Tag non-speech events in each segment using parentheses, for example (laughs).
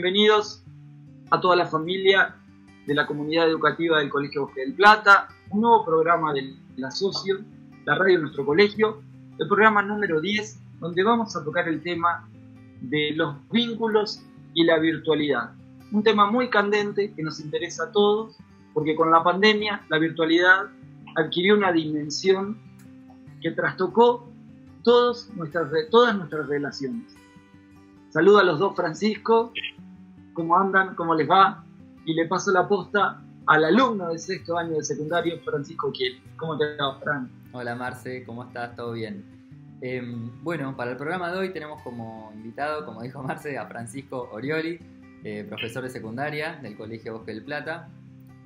bienvenidos a toda la familia de la comunidad educativa del Colegio Bosque del Plata, un nuevo programa de la Socio, la radio de nuestro colegio, el programa número 10, donde vamos a tocar el tema de los vínculos y la virtualidad. Un tema muy candente que nos interesa a todos, porque con la pandemia la virtualidad adquirió una dimensión que trastocó todas nuestras, todas nuestras relaciones. Saludo a los dos Francisco, ¿cómo andan? ¿Cómo les va? Y le paso la posta al alumno del sexto año de secundario, Francisco Kiel. ¿Cómo te va, Fran? Hola Marce, ¿cómo estás? ¿Todo bien? Em, bueno, para el programa de hoy tenemos como invitado, como dijo Marce, a Francisco Orioli, eh, profesor de secundaria del Colegio Bosque del Plata.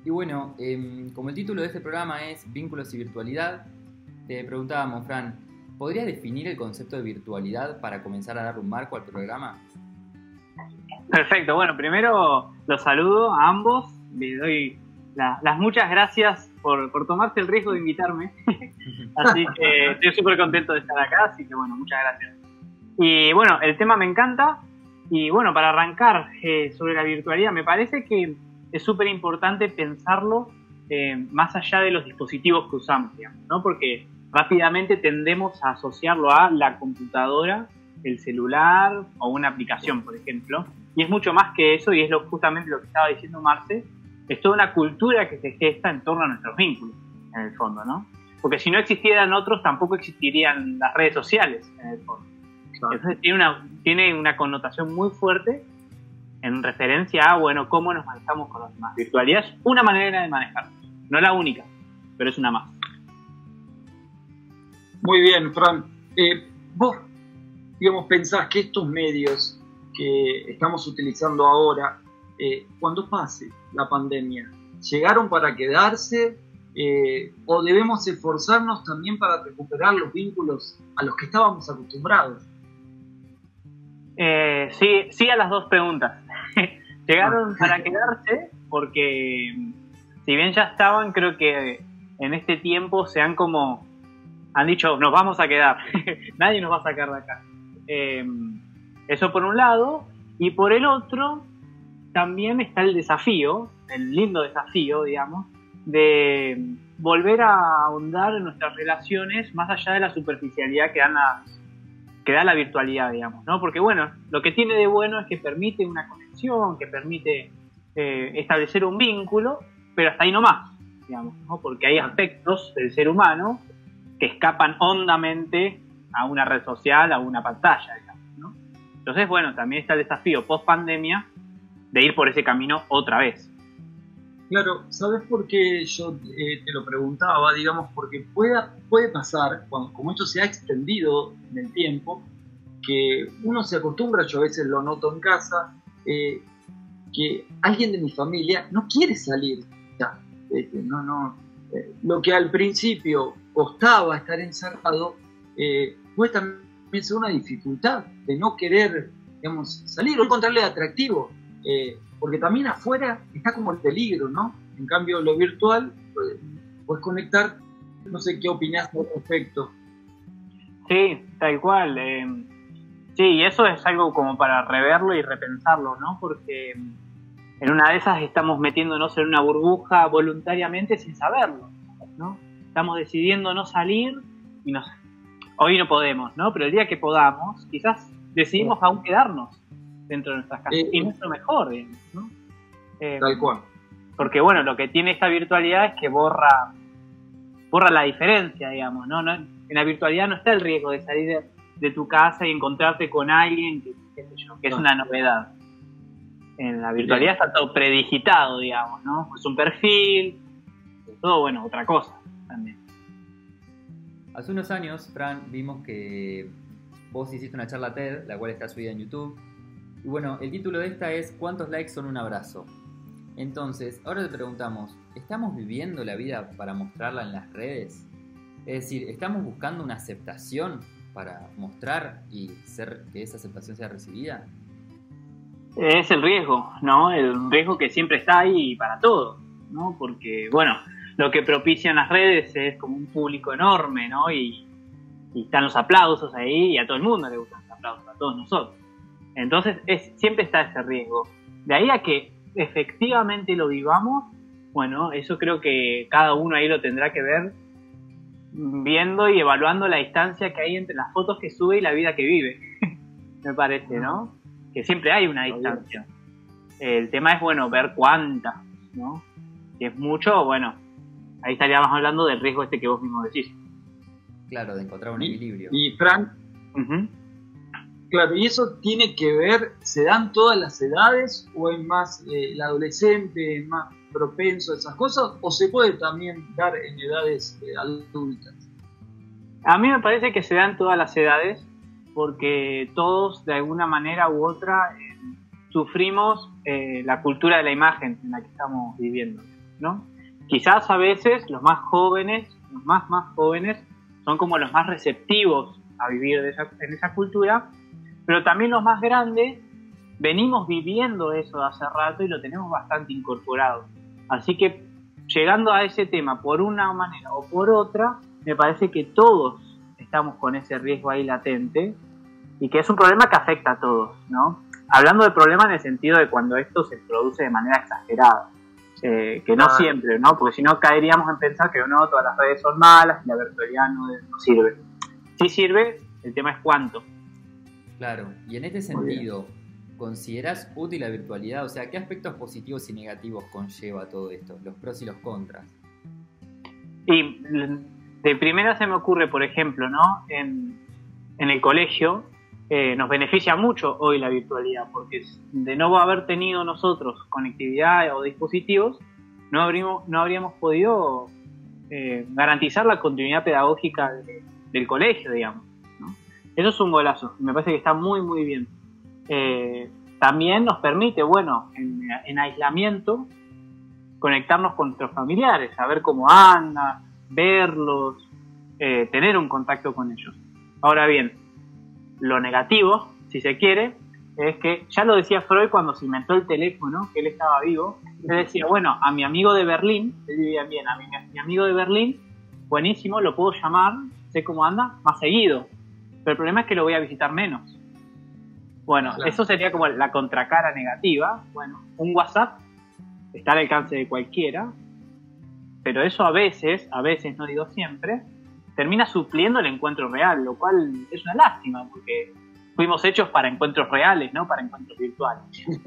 Y bueno, em, como el título de este programa es Vínculos y Virtualidad, te preguntábamos, Fran, ¿podrías definir el concepto de virtualidad para comenzar a dar un marco al programa? Perfecto, bueno, primero los saludo a ambos, les doy las muchas gracias por, por tomarse el riesgo de invitarme, (laughs) así que estoy súper contento de estar acá, así que bueno, muchas gracias. Y bueno, el tema me encanta, y bueno, para arrancar eh, sobre la virtualidad, me parece que es súper importante pensarlo eh, más allá de los dispositivos que usamos, digamos, ¿no? Porque rápidamente tendemos a asociarlo a la computadora, el celular o una aplicación, por ejemplo. Y es mucho más que eso y es lo, justamente lo que estaba diciendo Marce. Es toda una cultura que se gesta en torno a nuestros vínculos, en el fondo, ¿no? Porque si no existieran otros, tampoco existirían las redes sociales, en el fondo. Entonces tiene una, tiene una connotación muy fuerte en referencia a, bueno, cómo nos manejamos con los demás. Virtualidad es una manera de manejarnos, no la única, pero es una más. Muy bien, Fran. Eh, vos, digamos, pensás que estos medios que estamos utilizando ahora, eh, cuando pase la pandemia, ¿llegaron para quedarse? Eh, ¿O debemos esforzarnos también para recuperar los vínculos a los que estábamos acostumbrados? sí, sí a las dos preguntas. (laughs) Llegaron ah. para quedarse porque si bien ya estaban, creo que en este tiempo se han como han dicho, nos vamos a quedar, (laughs) nadie nos va a sacar de acá. Eso por un lado, y por el otro, también está el desafío, el lindo desafío, digamos, de volver a ahondar en nuestras relaciones más allá de la superficialidad que, dan que da la virtualidad, digamos, ¿no? Porque bueno, lo que tiene de bueno es que permite una conexión, que permite eh, establecer un vínculo, pero hasta ahí no más, digamos, ¿no? Porque hay aspectos del ser humano que escapan hondamente a una red social, a una pantalla. Entonces, bueno, también está el desafío post pandemia de ir por ese camino otra vez. Claro, ¿sabes por qué yo eh, te lo preguntaba? Digamos, porque pueda, puede pasar, cuando, como esto se ha extendido en el tiempo, que uno se acostumbra, yo a veces lo noto en casa, eh, que alguien de mi familia no quiere salir. Ya, este, no, no, eh, lo que al principio costaba estar encerrado, puede también una dificultad de no querer, salir o encontrarle atractivo, eh, porque también afuera está como el peligro, ¿no? En cambio, lo virtual, pues, puedes conectar, no sé qué opinas al respecto. Sí, tal cual. Eh, sí, y eso es algo como para reverlo y repensarlo, ¿no? Porque en una de esas estamos metiéndonos en una burbuja voluntariamente sin saberlo, ¿no? estamos decidiendo no salir y nos, hoy no podemos, ¿no? Pero el día que podamos, quizás decidimos aún quedarnos dentro de nuestras casas. y lo mejor, ¿no? Eh, Tal cual. Porque bueno, lo que tiene esta virtualidad es que borra, borra la diferencia, digamos, ¿no? en la virtualidad no está el riesgo de salir de, tu casa y encontrarte con alguien que, que es una novedad. En la virtualidad está todo predigitado, digamos, ¿no? Es un perfil, todo, bueno, otra cosa. Hace unos años, Fran, vimos que vos hiciste una charla TED, la cual está subida en YouTube. Y bueno, el título de esta es ¿Cuántos likes son un abrazo? Entonces, ahora te preguntamos, ¿estamos viviendo la vida para mostrarla en las redes? Es decir, ¿estamos buscando una aceptación para mostrar y ser que esa aceptación sea recibida? Es el riesgo, ¿no? El riesgo que siempre está ahí para todo, ¿no? Porque, bueno, lo que propician las redes es como un público enorme, ¿no? Y, están los aplausos ahí y a todo el mundo le gustan los aplausos, a todos nosotros. Entonces es, siempre está ese riesgo. De ahí a que efectivamente lo vivamos, bueno, eso creo que cada uno ahí lo tendrá que ver viendo y evaluando la distancia que hay entre las fotos que sube y la vida que vive, (laughs) me parece, ¿no? Que siempre hay una distancia. El tema es, bueno, ver cuánta, ¿no? Si es mucho, bueno, ahí estaríamos hablando del riesgo este que vos mismo decís. Claro, de encontrar un equilibrio. Y Frank, claro, y eso tiene que ver, ¿se dan todas las edades o es más eh, el adolescente, es más propenso a esas cosas o se puede también dar en edades eh, adultas? A mí me parece que se dan todas las edades porque todos de alguna manera u otra eh, sufrimos la cultura de la imagen en la que estamos viviendo, ¿no? Quizás a veces los más jóvenes, los más más jóvenes, son como los más receptivos a vivir en esa cultura, pero también los más grandes venimos viviendo eso de hace rato y lo tenemos bastante incorporado. Así que llegando a ese tema por una manera o por otra, me parece que todos estamos con ese riesgo ahí latente y que es un problema que afecta a todos, ¿no? Hablando de problema en el sentido de cuando esto se produce de manera exagerada. Eh, que no siempre, ¿no? Porque si no caeríamos en pensar que no, todas las redes son malas y la virtualidad no, sirve. Sí sirve, el tema es cuánto. Claro, y en este sentido, ¿consideras útil la virtualidad? O sea, ¿qué aspectos positivos y negativos conlleva todo esto? Los pros y los contras. Y de primera se me ocurre, por ejemplo, ¿no? En, en el colegio, eh, nos beneficia mucho hoy la virtualidad, porque de no haber tenido nosotros conectividad o dispositivos, no habríamos, no habríamos podido eh, garantizar la continuidad pedagógica del colegio, digamos. Eso es un golazo, me parece que está muy, muy bien. Eh, también nos permite, bueno, en, aislamiento, conectarnos con nuestros familiares, saber cómo andan, verlos, tener un contacto con ellos. Ahora bien, lo negativo, si se quiere, es que ya lo decía Freud cuando se inventó el teléfono, que él estaba vivo, él decía, bueno, a mi amigo de Berlín, él vivía bien, a mi, amigo de Berlín, buenísimo, lo puedo llamar, sé cómo anda, más seguido, pero el problema es que lo voy a visitar menos. Bueno, eso sería como la contracara negativa. Bueno, un WhatsApp está al alcance de cualquiera, pero eso a veces, a veces, no digo siempre, termina supliendo el encuentro real, lo cual es una lástima, porque fuimos hechos para encuentros reales, no para encuentros virtuales. (laughs)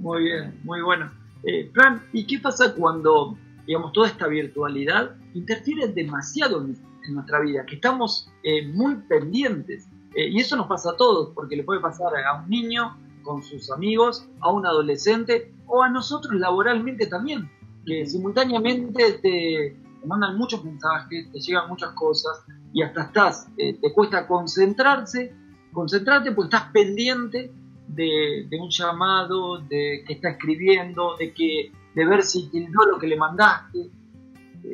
Muy bien, muy bueno. Eh, Fran, ¿y qué pasa cuando, digamos, toda esta virtualidad interfiere demasiado en, nuestra vida? Que estamos eh, muy pendientes. Eh, y eso nos pasa a todos, porque le puede pasar a un niño con sus amigos, a un adolescente o a nosotros laboralmente también, que simultáneamente te, te mandan muchos mensajes, te llegan muchas cosas y hasta estás, eh, te cuesta concentrarse, concentrarte porque estás pendiente de, un llamado, de que está escribiendo, de que de ver si tildó lo que le mandaste.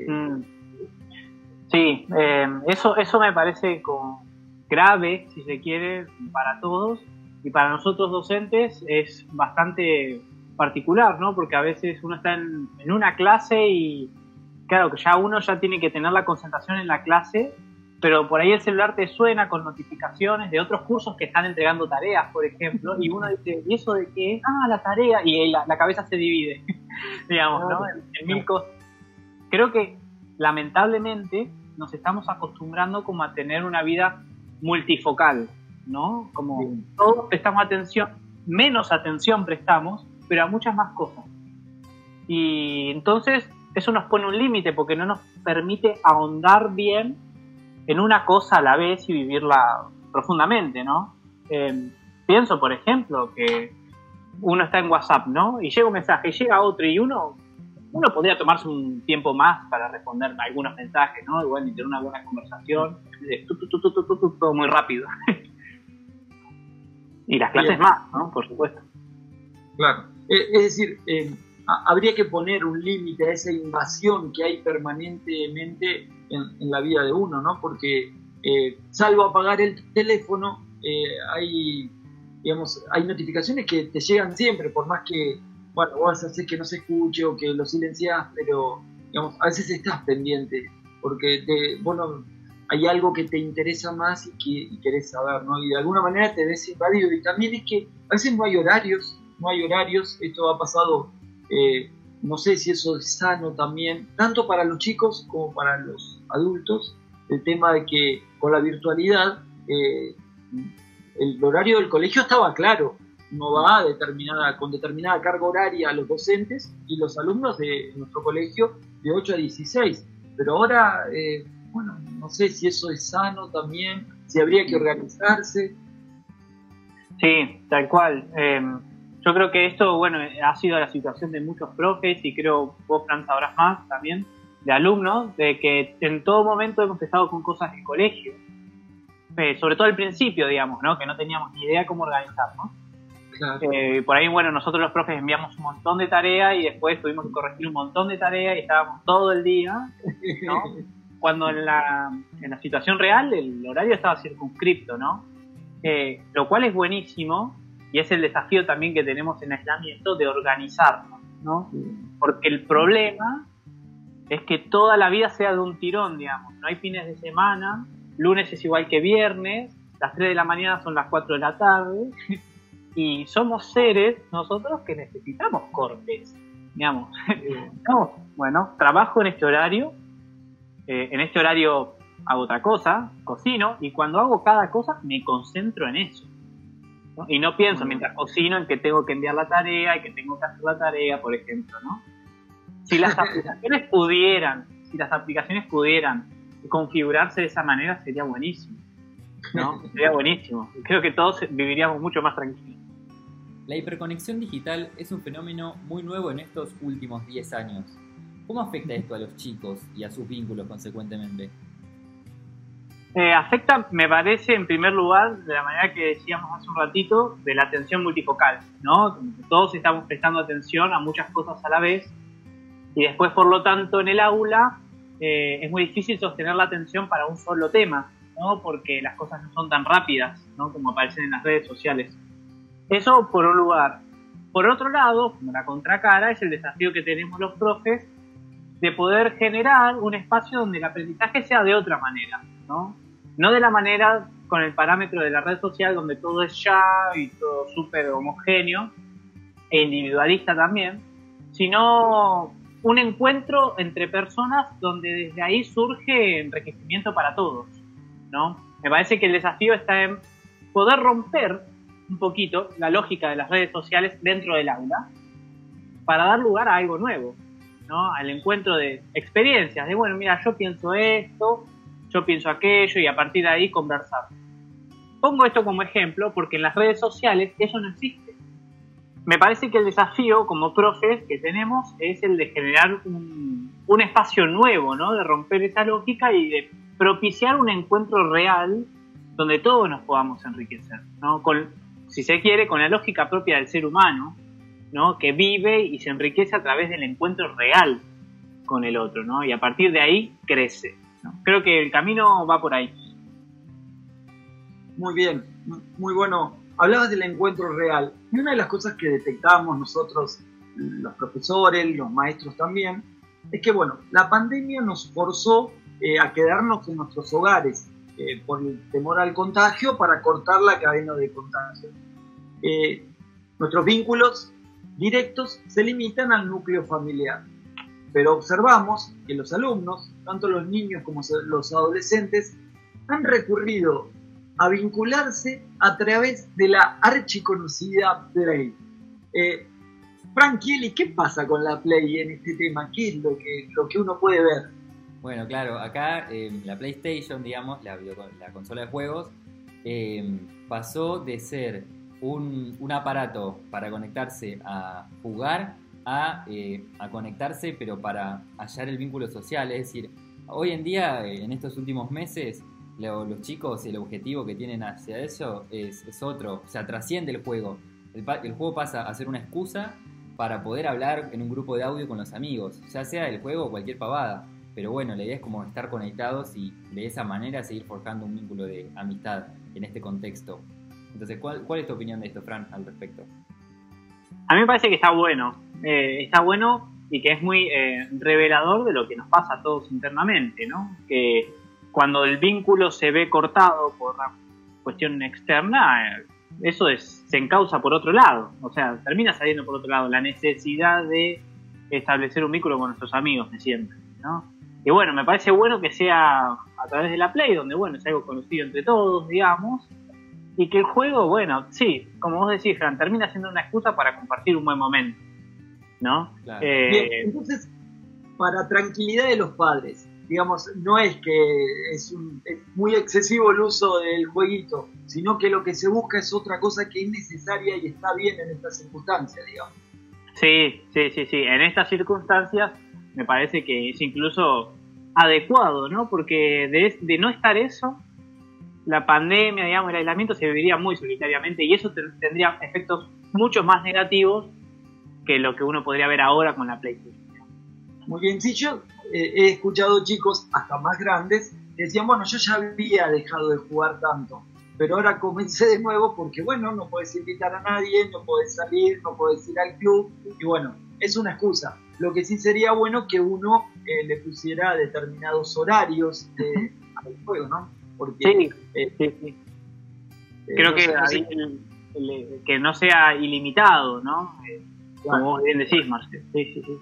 Mm. Sí, eh, eso, eso me parece como grave, si se quiere, para todos y para nosotros docentes es bastante particular, ¿no? Porque a veces uno está en una clase y claro, que ya uno ya tiene que tener la concentración en la clase, pero por ahí el celular te suena con notificaciones de otros cursos que están entregando tareas, por ejemplo, y uno dice, ¿y eso de qué? Ah, la tarea, y la, cabeza se divide, (laughs) digamos, ¿no? En, mil cosas. Creo que lamentablemente nos estamos acostumbrando como a tener una vida multifocal, ¿no? Como todos prestamos atención, menos atención prestamos, pero a muchas más cosas. Y entonces eso nos pone un límite porque no nos permite ahondar bien en una cosa a la vez y vivirla profundamente, ¿no? Em, pienso, por ejemplo, que uno está en WhatsApp, ¿no? Y llega un mensaje, y llega otro, y uno, uno podría tomarse un tiempo más para responder algunos mensajes, ¿no? Igual tener una buena conversación, todo muy rápido. (laughs) y las clases más, ¿no? Por supuesto. Claro. Eh, es decir, eh, habría que poner un límite a esa invasión que hay permanentemente en, la vida de uno, ¿no? Porque eh, salvo apagar el teléfono, eh, hay, digamos, hay notificaciones que te llegan siempre, por más que, bueno, vos haces que no se escuche o que lo silencias, pero, digamos, a veces estás pendiente, porque te, bueno, hay algo que te interesa más y que querés saber, ¿no? Y de alguna manera te ves invadido. Y también es que a veces no hay horarios no hay horarios, esto ha pasado, eh, no sé si eso es sano también, tanto para los chicos como para los adultos, el tema de que con la virtualidad eh, el horario del colegio estaba claro, no va determinada, con determinada carga horaria a los docentes y los alumnos de nuestro colegio de 8 a 16. Pero ahora, eh, bueno, no sé si eso es sano también, si habría que organizarse. Sí, tal cual. Em, yo creo que esto, bueno, ha sido la situación de muchos profes y creo vos, Fran, sabrás más también, de alumnos, de que en todo momento hemos estado con cosas del colegio. Eh, sobre todo al principio, digamos, ¿no? Que no teníamos ni idea cómo organizarnos. Eh, por ahí, bueno, nosotros los profes enviamos un montón de tareas y después tuvimos que corregir un montón de tareas y estábamos todo el día, ¿no? (laughs) Cuando en la, en la situación real el horario estaba circunscripto, ¿no? Eh, lo cual es buenísimo y es el desafío también que tenemos en aislamiento de organizarnos, ¿no? Porque el problema es que toda la vida sea de un tirón, digamos, no hay fines de semana, lunes es igual que viernes, las 3 de la mañana son las 4 de la tarde, (laughs) y somos seres nosotros que necesitamos cortes, digamos. (laughs) bueno, trabajo en este horario, eh, en este horario hago otra cosa, cocino, y cuando hago cada cosa me concentro en eso. Y no pienso mientras cocino en que tengo que enviar la tarea y que tengo que hacer la tarea, por ejemplo, ¿no? Si las (laughs) aplicaciones pudieran, si las aplicaciones pudieran configurarse de esa manera sería buenísimo. ¿no? (laughs) Sería buenísimo. Creo que todos viviríamos mucho más tranquilos. La hiperconexión digital es un fenómeno muy nuevo en estos últimos 10 años. ¿Cómo afecta esto a los chicos y a sus vínculos consecuentemente? Eh, afecta, me parece, en primer lugar, de la manera que decíamos hace un ratito, de la atención multifocal, ¿no? Todos estamos prestando atención a muchas cosas a la vez y después, por lo tanto, en el aula eh, es muy difícil sostener la atención para un solo tema, ¿no? Porque las cosas no son tan rápidas, ¿no? Como aparecen en las redes sociales. Eso por un lugar. Por otro lado, como la contracara, es el desafío que tenemos los profes de poder generar un espacio donde el aprendizaje sea de otra manera, ¿no? No de la manera con el parámetro de la red social donde todo es ya y todo súper homogéneo e individualista también, sino un encuentro entre personas donde desde ahí surge enriquecimiento para todos, ¿no? Me parece que el desafío está en poder romper un poquito la lógica de las redes sociales dentro del aula para dar lugar a algo nuevo, ¿no? Al encuentro de experiencias, de bueno, mira, yo pienso esto, yo pienso aquello y a partir de ahí conversar. Pongo esto como ejemplo porque en las redes sociales eso no existe. Me parece que el desafío como profes que tenemos es el de generar un, espacio nuevo, ¿no? De romper esa lógica y de propiciar un encuentro real donde todos nos podamos enriquecer, ¿no? Si se quiere, con la lógica propia del ser humano, ¿no? que vive y se enriquece a través del encuentro real con el otro, ¿no? y a partir de ahí crece. Creo que el camino va por ahí. Muy bien, muy bueno. Hablabas del encuentro real. Y una de las cosas que detectamos nosotros, los profesores, los maestros también, es que, bueno, la pandemia nos forzó eh, a quedarnos en nuestros hogares eh, por el temor al contagio para cortar la cadena de contagio. Eh, nuestros vínculos directos se limitan al núcleo familiar. Pero observamos que los alumnos, tanto los niños como los adolescentes, han recurrido a vincularse a través de la archiconocida Play. Eh, Frank ¿qué pasa con la Play en este tema? ¿Qué es lo que, uno puede ver? Bueno, claro, acá eh, la PlayStation, digamos, la, la consola de juegos, eh, pasó de ser un, aparato para conectarse a jugar eh, a, conectarse, pero para hallar el vínculo social. Es decir, hoy en día, eh, en estos últimos meses, los chicos, el objetivo que tienen hacia eso es, otro, o sea, trasciende el juego. El, juego pasa a ser una excusa para poder hablar en un grupo de audio con los amigos, ya sea el juego o cualquier pavada. Pero bueno, la idea es como estar conectados y de esa manera seguir forjando un vínculo de amistad en este contexto. Entonces, ¿cuál, cuál es tu opinión de esto, Fran, al respecto? A mí me parece que está bueno. Eh, está bueno y que es muy eh, revelador de lo que nos pasa a todos internamente, ¿no? Que cuando el vínculo se ve cortado por una cuestión externa, eh, eso es se encausa por otro lado, o sea, termina saliendo por otro lado, la necesidad de establecer un vínculo con nuestros amigos de siempre, ¿no? Y bueno, me parece bueno que sea a través de la Play, donde bueno, es algo conocido entre todos, digamos, y que el juego, bueno, sí, como vos decís, Fran, termina siendo una excusa para compartir un buen momento, ¿no? Eh, Bien, entonces, para tranquilidad de los padres, digamos, no es que es, un, muy excesivo el uso del jueguito, sino que lo que se busca es otra cosa que es necesaria y está bien en estas circunstancias, digamos. Sí, sí, sí, sí. En estas circunstancias me parece que es incluso adecuado, ¿no? Porque de, de no estar eso, la pandemia, digamos, el aislamiento se viviría muy solitariamente y eso tendría efectos mucho más negativos que lo que uno podría ver ahora con la PlayStation. Muy bien, sí, yo eh, he escuchado chicos hasta más grandes que decían, bueno, yo ya había dejado de jugar tanto, pero ahora comencé de nuevo porque, bueno, no puedes invitar a nadie, no puedes salir, no puedes ir al club, y bueno, es una excusa. Lo que sí sería bueno que uno eh, le pusiera determinados horarios (laughs) al juego, ¿no? Porque, eh, Creo que, que no sea ilimitado, ¿no? Como vos bien decís, Marcelo. Sí, sí, sí.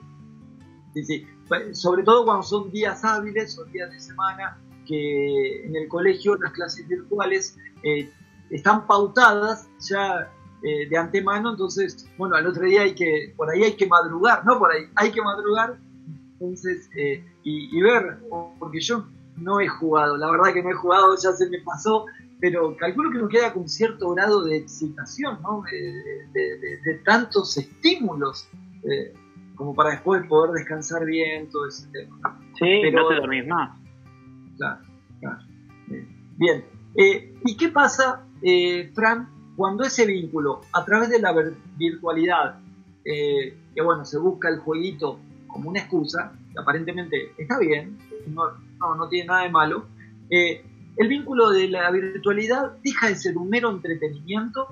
Sí, sí. Sobre todo cuando son días hábiles o días de semana, que en el colegio las clases virtuales eh, están pautadas ya eh, de antemano, entonces, bueno, al otro día hay que, por ahí hay que madrugar, ¿no? Por ahí hay que madrugar, entonces, eh, y, ver, porque yo no he jugado, la verdad que no he jugado, ya se me pasó, pero calculo que uno queda con cierto grado de excitación, ¿no? De, tantos estímulos como para después poder descansar bien, todo ese tema. Sí, Pero, no te dormís más. Claro, claro. Bien. Eh, ¿Y qué pasa, eh, Fran, cuando ese vínculo, a través de la virtualidad, eh, que bueno, se busca el jueguito como una excusa, que aparentemente está bien, no, no, tiene nada de malo, el vínculo de la virtualidad deja de ser un mero entretenimiento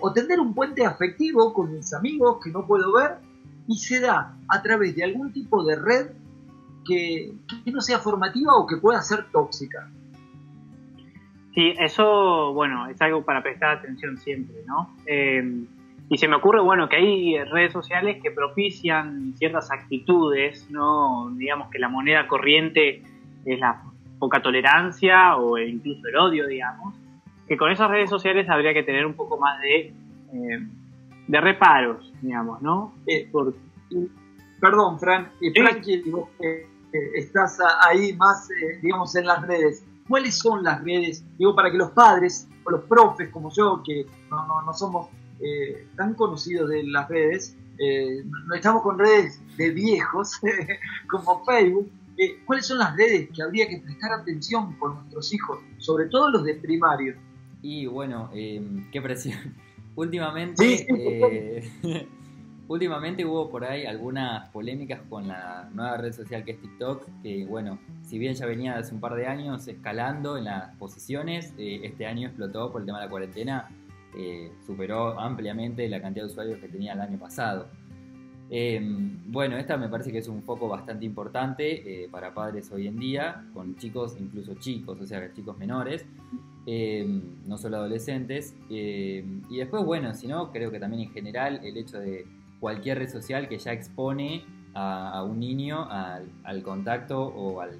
o tener un puente afectivo con mis amigos que no puedo ver y se da a través de algún tipo de red que, no sea formativa o que pueda ser tóxica. Sí, eso, bueno, es algo para prestar atención siempre, ¿no? Eh, y se me ocurre, bueno, que hay redes sociales que propician ciertas actitudes, ¿no? Digamos que la moneda corriente es la poca tolerancia o incluso el odio, digamos. Que con esas redes sociales habría que tener un poco más de eh, de reparos, digamos, ¿no? Eh, perdón, Fran, y Frankie, estás ahí más, eh, digamos, en las redes. ¿Cuáles son las redes? Digo, para que los padres o los profes como yo, que no, no, somos eh, tan conocidos de las redes, no estamos con redes de viejos (laughs) como Facebook, ¿cuáles son las redes que habría que prestar atención con nuestros hijos, sobre todo los de primario? Y bueno, qué presión. (laughs) Últimamente, eh, (laughs) últimamente hubo por ahí algunas polémicas con la nueva red social que es TikTok, que bueno, si bien ya venía hace un par de años escalando en las posiciones, eh, este año explotó por el tema de la cuarentena, eh, superó ampliamente la cantidad de usuarios que tenía el año pasado. Em, bueno, esta me parece que es un foco bastante importante para padres hoy en día, con chicos, incluso chicos, o sea, chicos menores, Em, no solo adolescentes. Em, y después, bueno, si no, creo que también en general el hecho de cualquier red social que ya expone a, un niño al, contacto o al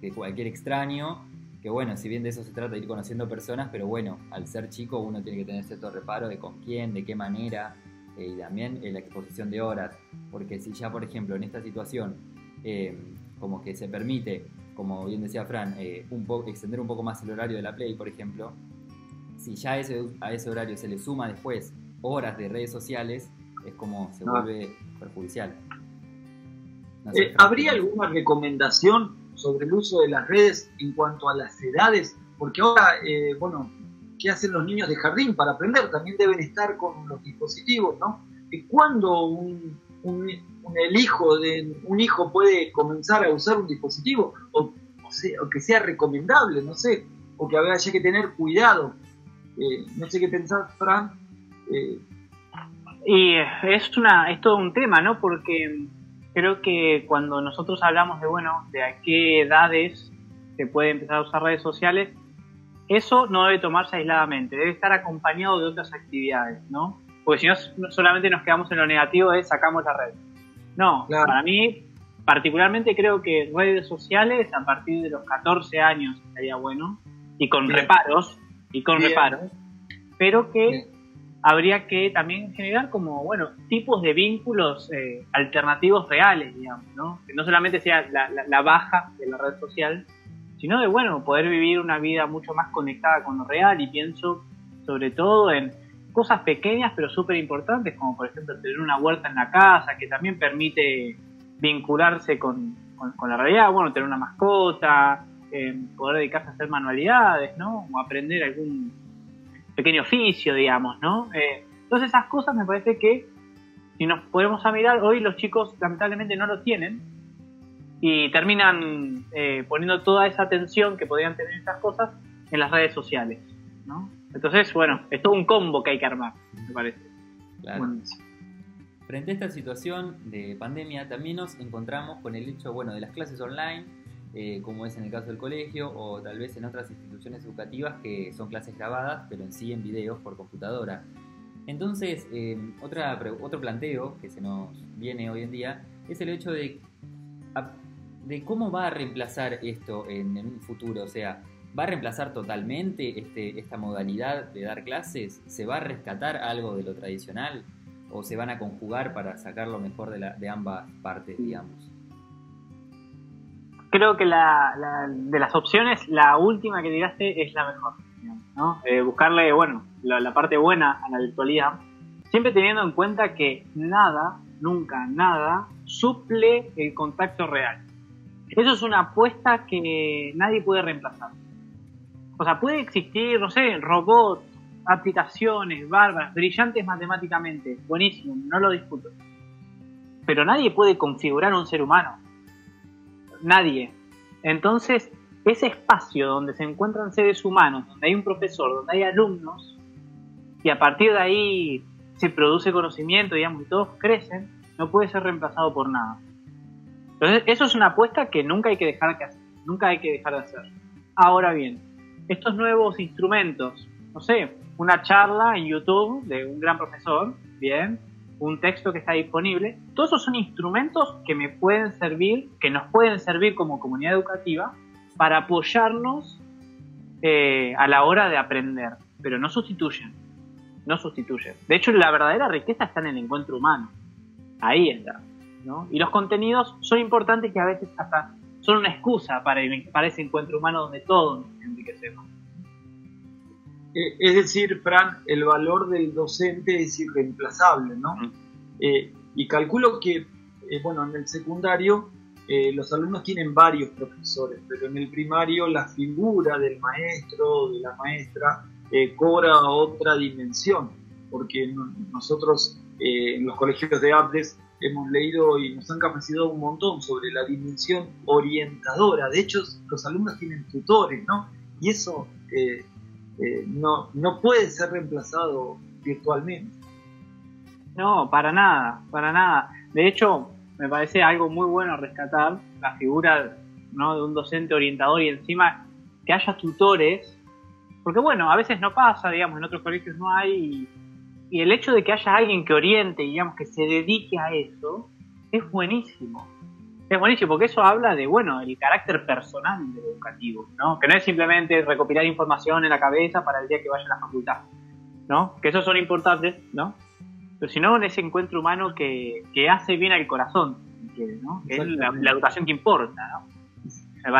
de cualquier extraño, que bueno, si bien de eso se trata de ir conociendo personas, pero bueno, al ser chico uno tiene que tener cierto reparo de con quién, de qué manera, eh, y también en la exposición de horas, porque si ya, por ejemplo, en esta situación, em, como que se permite como bien decía Fran, eh, un extender un poco más el horario de la Play, por ejemplo, si ya ese, a ese horario se le suma después horas de redes sociales, es como se ah. vuelve perjudicial. Eh, ¿Habría alguna recomendación sobre el uso de las redes en cuanto a las edades? Porque ahora, eh, bueno, ¿qué hacen los niños de jardín para aprender? También deben estar con los dispositivos, ¿no? ¿Cuándo un, un, el hijo de un hijo puede comenzar a usar un dispositivo o, que sea recomendable, no sé, o que haya que tener cuidado. Eh, no sé qué pensar, Fran. Eh, y es una es todo un tema, ¿no? Porque creo que cuando nosotros hablamos de bueno de a qué edades se puede empezar a usar redes sociales, eso no debe tomarse aisladamente, debe estar acompañado de otras actividades, ¿no? Porque si no, solamente nos quedamos en lo negativo de sacamos la red. No, para mí, particularmente creo que redes sociales a partir de los 14 años estaría bueno, y con reparos, y con reparos, pero que habría que también generar como, bueno, tipos de vínculos eh, alternativos reales, digamos, ¿no? Que no solamente sea la, la baja de la red social, sino de, bueno, poder vivir una vida mucho más conectada con lo real y pienso sobre todo en cosas pequeñas pero súper importantes, como por ejemplo tener una huerta en la casa, que también permite vincularse con, la realidad, bueno, tener una mascota, eh, poder dedicarse a hacer manualidades, ¿no? O aprender algún pequeño oficio, digamos, ¿no? Eh, entonces esas cosas me parece que si nos podemos a mirar, hoy los chicos lamentablemente no lo tienen, y terminan eh, poniendo toda esa atención que podrían tener estas cosas en las redes sociales. ¿no? Entonces, bueno, es todo un combo que hay que armar, me parece. Frente a esta situación de pandemia, también nos encontramos con el hecho bueno, de las clases online, eh, como es en el caso del colegio, o tal vez en otras instituciones educativas que son clases grabadas, pero en sí en videos por computadora. Entonces, eh, otra, otro planteo que se nos viene hoy en día es el hecho de de cómo va a reemplazar esto en, un futuro. O sea, ¿va a reemplazar totalmente este, esta modalidad de dar clases? ¿Se va a rescatar algo de lo tradicional? ¿O se van a conjugar para sacar lo mejor de, ambas partes, digamos? Creo que la, de las opciones, la última que tiraste es la mejor. ¿no? Eh, buscarle, bueno, la, la parte buena a la virtualidad, siempre teniendo en cuenta que nada, nunca nada, suple el contacto real. Eso es una apuesta que nadie puede reemplazar. O sea, puede existir, no sé, robots, aplicaciones bárbaras, brillantes matemáticamente, buenísimo, no lo discuto. Pero nadie puede configurar un ser humano. Nadie. Entonces, ese espacio donde se encuentran seres humanos, donde hay un profesor, donde hay alumnos, y a partir de ahí se produce conocimiento, digamos, y todos crecen, no puede ser reemplazado por nada. Entonces, eso es una apuesta que nunca hay que dejar de hacer. Nunca hay que dejar de hacer. Ahora bien, estos nuevos instrumentos, no sé, una charla en YouTube de un gran profesor, bien, un texto que está disponible, todos esos son instrumentos que me pueden servir, que nos pueden servir como comunidad educativa para apoyarnos eh, a la hora de aprender, pero no sustituyen, no sustituyen. De hecho, la verdadera riqueza está en el encuentro humano. Ahí está. Y los contenidos son importantes que a veces hasta son una excusa para, para ese encuentro humano donde todos nos enriquecemos. Eh, es decir, Fran, el valor del docente es irreemplazable, ¿no? Eh, y calculo que, eh, bueno, en el secundario los alumnos tienen varios profesores, pero en el primario la figura del maestro o de la maestra cobra otra dimensión, porque nosotros en los colegios de APDES hemos leído y nos han capacitado un montón sobre la dimensión orientadora. De hecho, los alumnos tienen tutores, ¿no? Y eso eh, eh, no, no puede ser reemplazado virtualmente. No, para nada, para nada. De hecho, me parece algo muy bueno rescatar la figura ¿no? de un docente orientador y encima que haya tutores, porque bueno, a veces no pasa, digamos, en otros colegios no hay el hecho de que haya alguien que oriente, digamos, que se dedique a eso, es buenísimo. Es buenísimo porque eso habla de, bueno, el carácter personal del educativo, ¿no? Que no es simplemente recopilar información en la cabeza para el día que vaya a la facultad, ¿no? Que esos son importantes, ¿no? Pero sino en ese encuentro humano que, que hace bien al corazón, ¿no? Que es la, educación que importa, ¿no?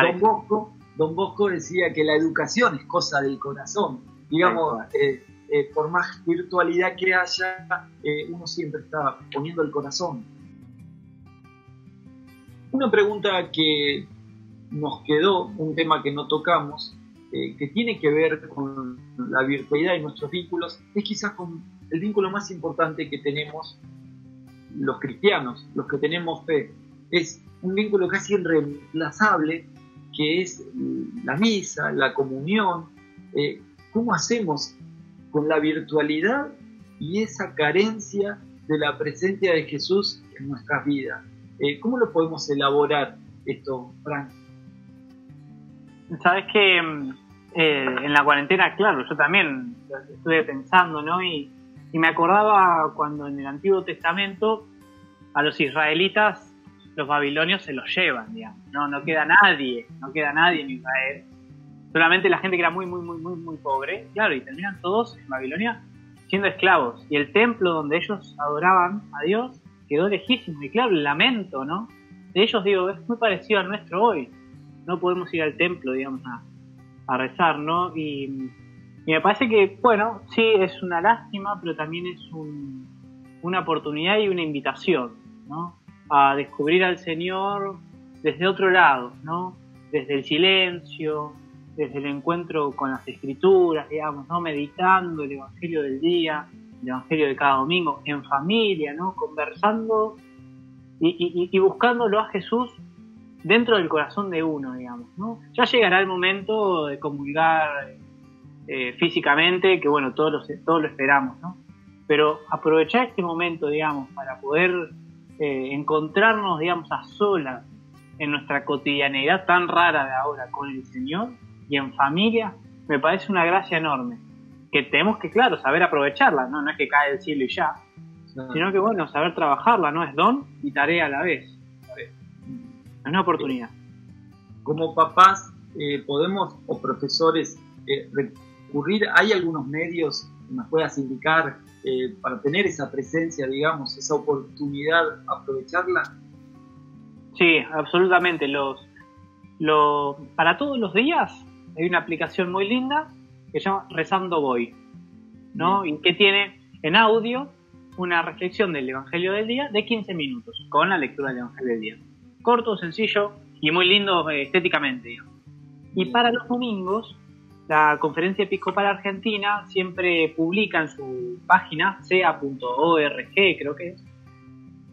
Don Bosco, Don Bosco decía que la educación es cosa del corazón. Digamos, eh, eh, por más virtualidad que haya, eh, uno siempre está poniendo el corazón. Una pregunta que nos quedó, un tema que no tocamos, eh, que tiene que ver con la virtualidad y nuestros vínculos, es quizás con el vínculo más importante que tenemos los cristianos, los que tenemos fe. Es un vínculo casi irreemplazable, que es la misa, la comunión. ¿Cómo hacemos con la virtualidad y esa carencia de la presencia de Jesús en nuestras vidas. Eh, ¿Cómo lo podemos elaborar esto, Frank? Sabes que mm, eh, en la cuarentena, claro, yo también estuve pensando, ¿no? Y, y me acordaba cuando en el Antiguo Testamento a los israelitas los babilonios se los llevan, digamos. No, no queda nadie, no queda nadie en Israel. Solamente la gente que era muy, muy, muy, muy, muy pobre, claro, y terminan todos en Babilonia siendo esclavos. Y el templo donde ellos adoraban a Dios quedó lejísimo. Y claro, el lamento, ¿no? De ellos, digo, es muy parecido al nuestro hoy. No podemos ir al templo, digamos, a, rezar, ¿no? Y, y, me parece que, bueno, sí, es una lástima, pero también es un, una oportunidad y una invitación, ¿no? A descubrir al Señor desde otro lado, ¿no? Desde el silencio, desde el encuentro con las escrituras, digamos, ¿no? Meditando el Evangelio del día, el Evangelio de cada domingo, en familia, ¿no? Conversando y, buscándolo a Jesús dentro del corazón de uno, digamos, ¿no? Ya llegará el momento de comulgar eh, físicamente, que bueno, todos lo, todos lo esperamos, ¿no? Pero aprovechar este momento, digamos, para poder eh, encontrarnos, digamos, a solas en nuestra cotidianeidad tan rara de ahora con el Señor y en familia, me parece una gracia enorme. Que tenemos que, claro, saber aprovecharla, ¿no? No es que cae del cielo y ya, sino que, bueno, saber trabajarla, ¿no? Es don y tarea a la vez. Es una oportunidad. Como papás, eh, podemos, o profesores, eh, recurrir, ¿hay algunos medios que nos puedas indicar eh, para tener esa presencia, digamos, esa oportunidad, aprovecharla? Sí, absolutamente. Los, los, para todos los días hay una aplicación muy linda que se llama Rezando Voy, ¿no? Y que tiene en audio una reflexión del Evangelio del día de 15 minutos, con la lectura del Evangelio del día. Corto, sencillo y muy lindo eh, estéticamente. Digamos. Y para los domingos, la Conferencia Episcopal Argentina siempre publica en su página, sea.org creo que es,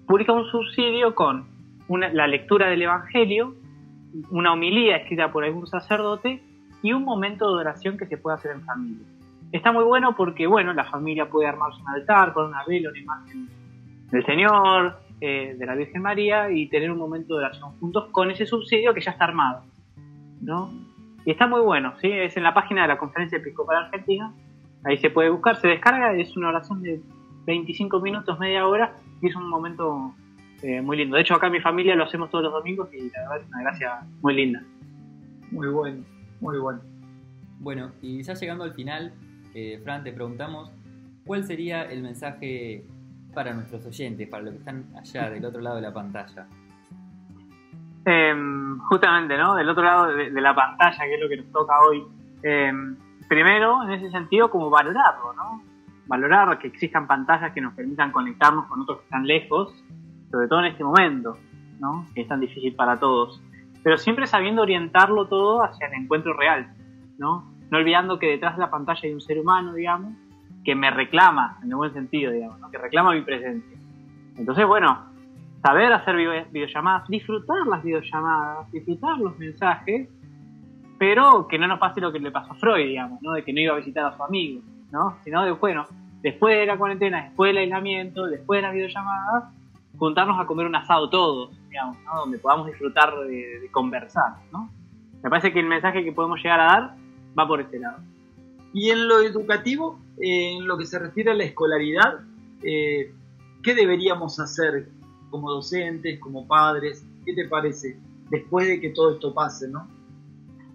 publica un subsidio con una, la lectura del Evangelio, una homilía escrita por algún sacerdote y un momento de oración que se puede hacer en familia. Está muy bueno porque, bueno, la familia puede armarse un altar con una vela, una imagen del Señor, eh, de la Virgen María y tener un momento de oración juntos con ese subsidio que ya está armado, ¿no? Y está muy bueno, ¿sí? Es en la página de la Conferencia Episcopal Argentina, ahí se puede buscar, se descarga, es una oración de 25 minutos, media hora, y es un momento eh, muy lindo. De hecho, acá en mi familia lo hacemos todos los domingos y la verdad es una gracia muy linda. Muy bueno, muy bueno. Bueno, y ya llegando al final, eh, Fran, te preguntamos, ¿cuál sería el mensaje para nuestros oyentes, para los que están allá del otro lado de la pantalla? Eh, justamente, ¿no? Del otro lado de, de, la pantalla, que es lo que nos toca hoy. Eh, primero, en ese sentido, como valorarlo, ¿no? Valorar que existan pantallas que nos permitan conectarnos con otros que están lejos, sobre todo en este momento, ¿no? Que es tan difícil para todos. Pero siempre sabiendo orientarlo todo hacia el encuentro real, ¿no? No olvidando que detrás de la pantalla hay un ser humano, digamos, que me reclama, en el buen sentido, digamos, ¿no? que reclama mi presencia. Entonces, bueno, saber hacer videollamadas, disfrutar las videollamadas, disfrutar los mensajes, pero que no nos pase lo que le pasó a Freud, digamos, ¿no? De que no iba a visitar a su amigo, ¿no? Sino de, bueno, después de la cuarentena, después del aislamiento, después de las videollamadas, juntarnos a comer un asado todos, digamos, ¿no? Donde podamos disfrutar de, de conversar, ¿no? Me parece que el mensaje que podemos llegar a dar va por este lado. Y en lo educativo, eh, en lo que se refiere a la escolaridad, eh, ¿qué deberíamos hacer como docentes, como padres? ¿Qué te parece después de que todo esto pase, no?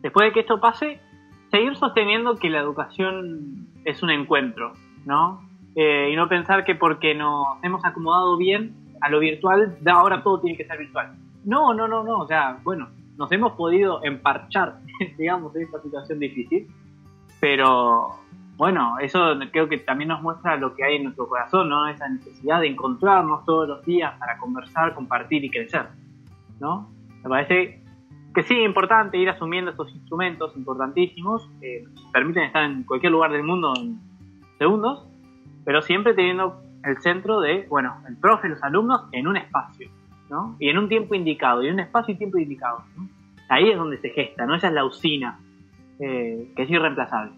Después de que esto pase, seguir sosteniendo que la educación es un encuentro, ¿no? Eh, y no pensar que porque nos hemos acomodado bien a lo virtual, de ahora todo tiene que ser virtual. No, no, no, no. O sea, bueno, nos hemos podido emparchar, (laughs) digamos, en esta situación difícil, pero bueno, eso creo que también nos muestra lo que hay en nuestro corazón, ¿no? Esa necesidad de encontrarnos todos los días para conversar, compartir y crecer, ¿no? Me parece que sí, importante ir asumiendo estos instrumentos importantísimos que nos permiten estar en cualquier lugar del mundo en segundos, pero siempre teniendo el centro de, bueno, el profe y los alumnos en un espacio, ¿no? Y en un tiempo indicado, y en un espacio y tiempo indicado. Ahí es donde se gesta, ¿no? Esa es la usina, eh, que es irreemplazable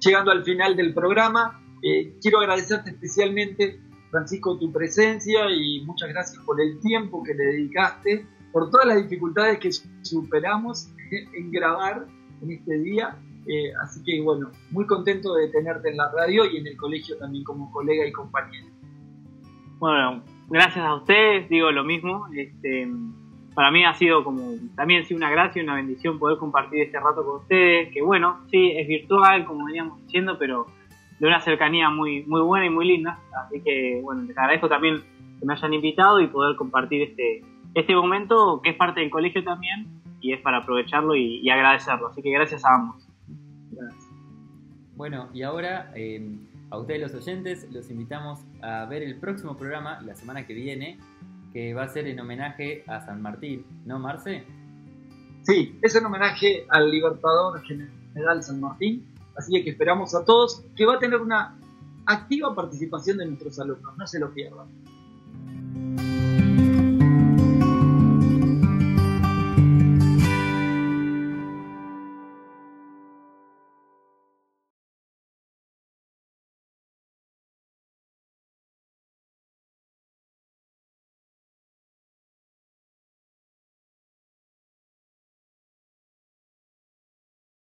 llegando al final del programa. Eh, quiero agradecerte especialmente, Francisco, tu presencia y muchas gracias por el tiempo que le dedicaste, por todas las dificultades que superamos en grabar en este día. Eh, así que bueno, muy contento de tenerte en la radio y en el colegio también como colega y compañero. Bueno, gracias a ustedes, digo lo mismo. Este, para mí ha sido como, también sido una gracia y una bendición poder compartir este rato con ustedes, que bueno, sí, es virtual, como veníamos diciendo, pero de una cercanía muy, muy buena y muy linda. Así que, bueno, les agradezco también que me hayan invitado y poder compartir este, este momento que es parte del colegio también y es para aprovecharlo y, agradecerlo. Así que gracias a ambos. Bueno, y ahora eh, a ustedes los oyentes los invitamos a ver el próximo programa la semana que viene, que va a ser en homenaje a San Martín, ¿no, Marce? Sí, es en homenaje al Libertador General San Martín, así que esperamos a todos que va a tener una activa participación de nuestros alumnos, no se lo pierdan.